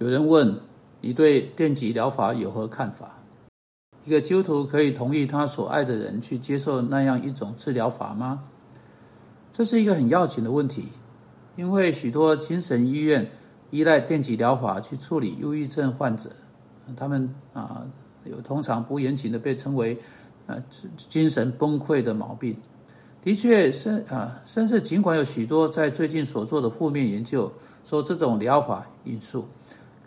有人问你对电极疗法有何看法？一个基督徒可以同意他所爱的人去接受那样一种治疗法吗？这是一个很要紧的问题，因为许多精神医院依赖电极疗法去处理忧郁症患者，他们啊有通常不严谨的被称为啊精神崩溃的毛病。的确，甚啊甚至尽管有许多在最近所做的负面研究说这种疗法因素。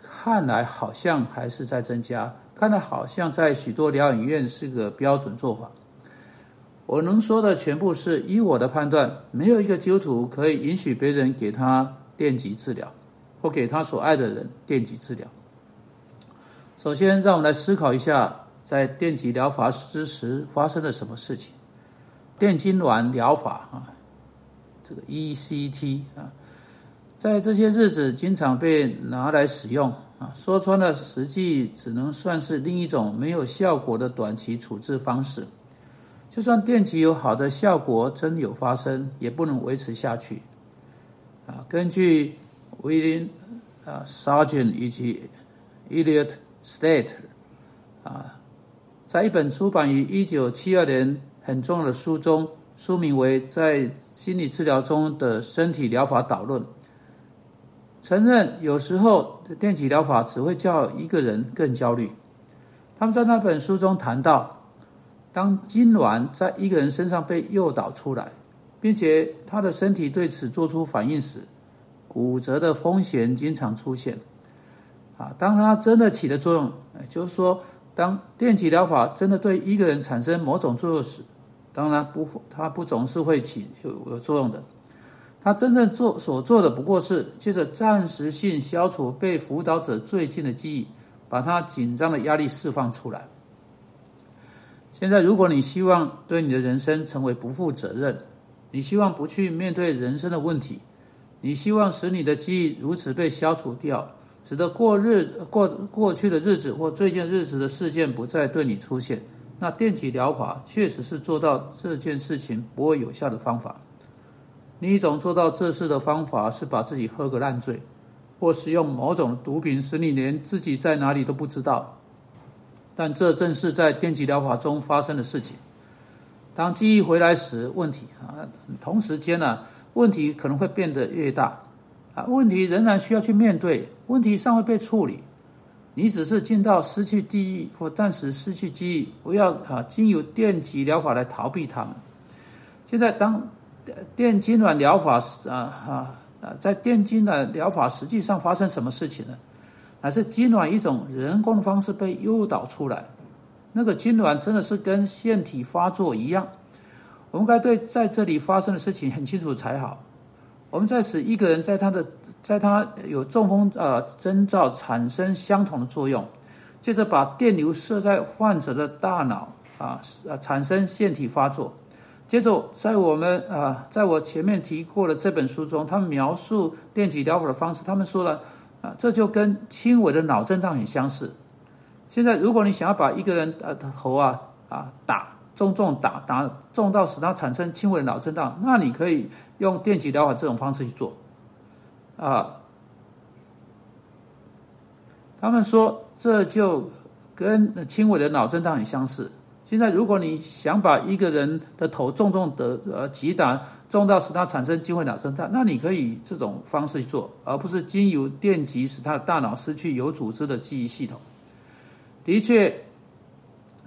看来好像还是在增加，看来好像在许多疗养院是个标准做法。我能说的全部是依我的判断，没有一个基督徒可以允许别人给他电极治疗，或给他所爱的人电极治疗。首先，让我们来思考一下，在电极疗法之时发生了什么事情。电痉挛疗法啊，这个 ECT 啊，在这些日子经常被拿来使用啊。说穿了，实际只能算是另一种没有效果的短期处置方式。就算电极有好的效果，真有发生，也不能维持下去。啊，根据 William 啊 Sargent 以及 Eliot State 啊，在一本出版于一九七二年很重要的书中，书名为《在心理治疗中的身体疗法导论》。承认有时候电击疗法只会叫一个人更焦虑。他们在那本书中谈到，当痉挛在一个人身上被诱导出来，并且他的身体对此做出反应时，骨折的风险经常出现。啊，当他真的起了作用，就是说，当电击疗法真的对一个人产生某种作用时，当然不，它不总是会起有有作用的。他真正做所做的不过是借着暂时性消除被辅导者最近的记忆，把他紧张的压力释放出来。现在，如果你希望对你的人生成为不负责任，你希望不去面对人生的问题，你希望使你的记忆如此被消除掉，使得过日过过去的日子或最近日子的事件不再对你出现，那电击疗法确实是做到这件事情不会有效的方法。另一种做到这事的方法是把自己喝个烂醉，或使用某种毒品，使你连自己在哪里都不知道。但这正是在电击疗法中发生的事情。当记忆回来时，问题啊，同时间呢，问题可能会变得越大啊。问题仍然需要去面对，问题尚未被处理。你只是进到失去记忆或暂时失去记忆，不要啊，经由电击疗法来逃避他们。现在当。电痉挛疗法是啊啊啊，在电痉挛疗法实际上发生什么事情呢？还是痉挛一种人工的方式被诱导出来？那个痉挛真的是跟腺体发作一样？我们该对在这里发生的事情很清楚才好。我们在使一个人在他的在他有中风呃征兆产生相同的作用，接着把电流射在患者的大脑啊啊产生腺体发作。接着，在我们啊，在我前面提过的这本书中，他们描述电击疗法的方式。他们说了啊，这就跟轻微的脑震荡很相似。现在，如果你想要把一个人的头啊啊打重重打打重到使他产生轻微的脑震荡，那你可以用电击疗法这种方式去做啊。他们说，这就跟轻微的脑震荡很相似。现在，如果你想把一个人的头重重的呃击打，重到使他产生机会脑震荡，那你可以这种方式去做，而不是经由电击使他的大脑失去有组织的记忆系统。的确，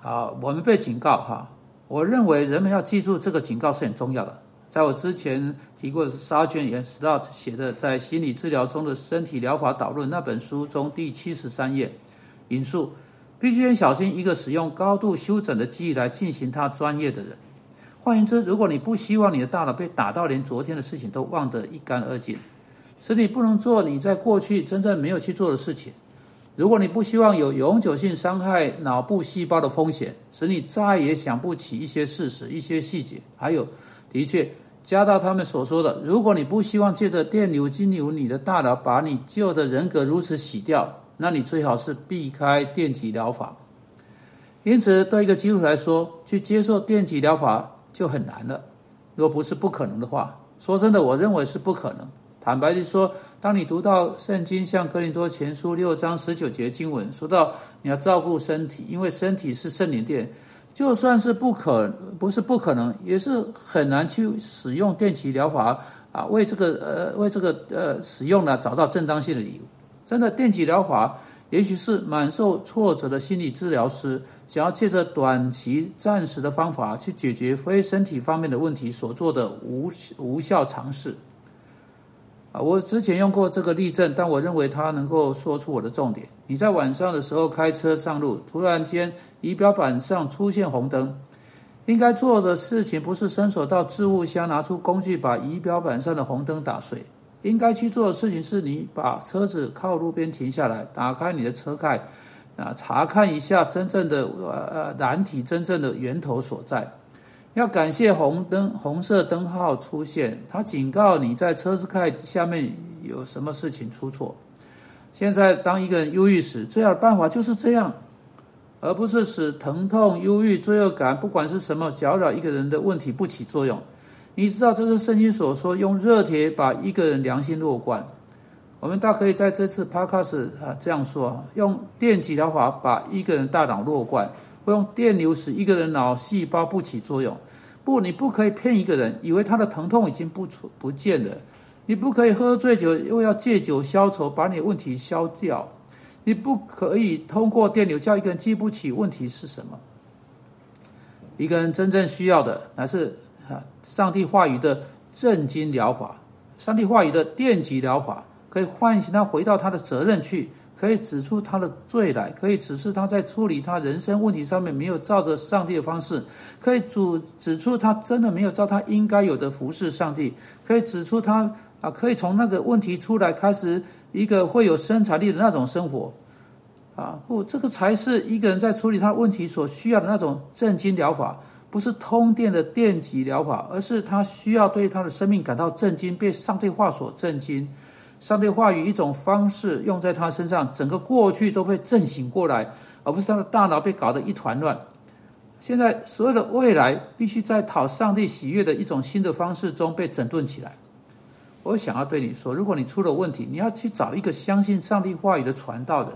啊，我们被警告哈，我认为人们要记住这个警告是很重要的。在我之前提过的是沙卷岩 Start 写的在心理治疗中的身体疗法导论那本书中第七十三页引述。必须很小心一个使用高度修整的记忆来进行他专业的人。换言之，如果你不希望你的大脑被打到连昨天的事情都忘得一干二净，使你不能做你在过去真正没有去做的事情；如果你不希望有永久性伤害脑部细胞的风险，使你再也想不起一些事实、一些细节，还有，的确，加到他们所说的，如果你不希望借着电流经由你的大脑把你旧的人格如此洗掉。那你最好是避开电极疗法。因此，对一个基督徒来说，去接受电极疗法就很难了。若不是不可能的话，说真的，我认为是不可能。坦白的说，当你读到圣经像哥林多前书六章十九节经文，说到你要照顾身体，因为身体是圣灵殿，就算是不可不是不可能，也是很难去使用电极疗法啊，为这个呃为这个呃使用呢找到正当性的理由。真的电击疗法。也许是满受挫折的心理治疗师，想要借着短期、暂时的方法去解决非身体方面的问题所做的无无效尝试。啊，我之前用过这个例证，但我认为它能够说出我的重点。你在晚上的时候开车上路，突然间仪表板上出现红灯，应该做的事情不是伸手到置物箱拿出工具把仪表板上的红灯打碎。应该去做的事情是你把车子靠路边停下来，打开你的车盖，啊，查看一下真正的呃呃难题真正的源头所在。要感谢红灯红色灯号出现，它警告你在车子盖下面有什么事情出错。现在当一个人忧郁时，最好的办法就是这样，而不是使疼痛、忧郁、罪恶感，不管是什么搅扰一个人的问题不起作用。你知道这是圣经所说用热铁把一个人良心落冠，我们大可以在这次 podcast 啊这样说：用电击疗法把一个人大脑落冠，或用电流使一个人脑细胞不起作用。不，你不可以骗一个人，以为他的疼痛已经不出不见了。你不可以喝醉酒又要借酒消愁，把你问题消掉。你不可以通过电流叫一个人记不起问题是什么。一个人真正需要的乃是。啊，上帝话语的正经疗法，上帝话语的电击疗法，可以唤醒他回到他的责任去，可以指出他的罪来，可以指示他在处理他人生问题上面没有照着上帝的方式，可以指指出他真的没有照他应该有的服侍上帝，可以指出他啊，可以从那个问题出来开始一个会有生产力的那种生活，啊，不，这个才是一个人在处理他问题所需要的那种正经疗法。不是通电的电极疗法，而是他需要对他的生命感到震惊，被上帝话所震惊。上帝话语一种方式用在他身上，整个过去都被震醒过来，而不是他的大脑被搞得一团乱。现在所有的未来必须在讨上帝喜悦的一种新的方式中被整顿起来。我想要对你说，如果你出了问题，你要去找一个相信上帝话语的传道人，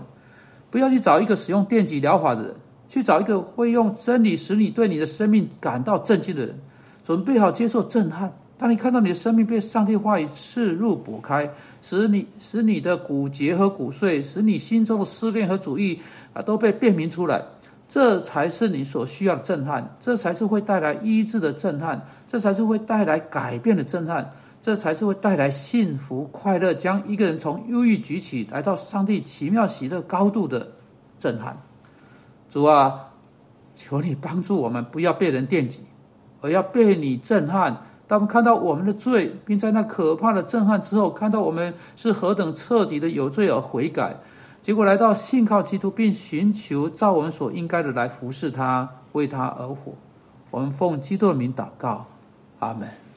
不要去找一个使用电极疗法的人。去找一个会用真理使你对你的生命感到震惊的人，准备好接受震撼。当你看到你的生命被上帝话语刺入剥开，使你使你的骨节和骨髓，使你心中的思念和主义啊都被辨明出来，这才是你所需要的震撼，这才是会带来医治的震撼，这才是会带来改变的震撼，这才是会带来幸福快乐，将一个人从忧郁举起来到上帝奇妙喜乐高度的震撼。主啊，求你帮助我们，不要被人惦记，而要被你震撼。当我们看到我们的罪，并在那可怕的震撼之后，看到我们是何等彻底的有罪而悔改，结果来到信靠基督，并寻求照我们所应该的来服侍他，为他而活。我们奉基督的名祷告，阿门。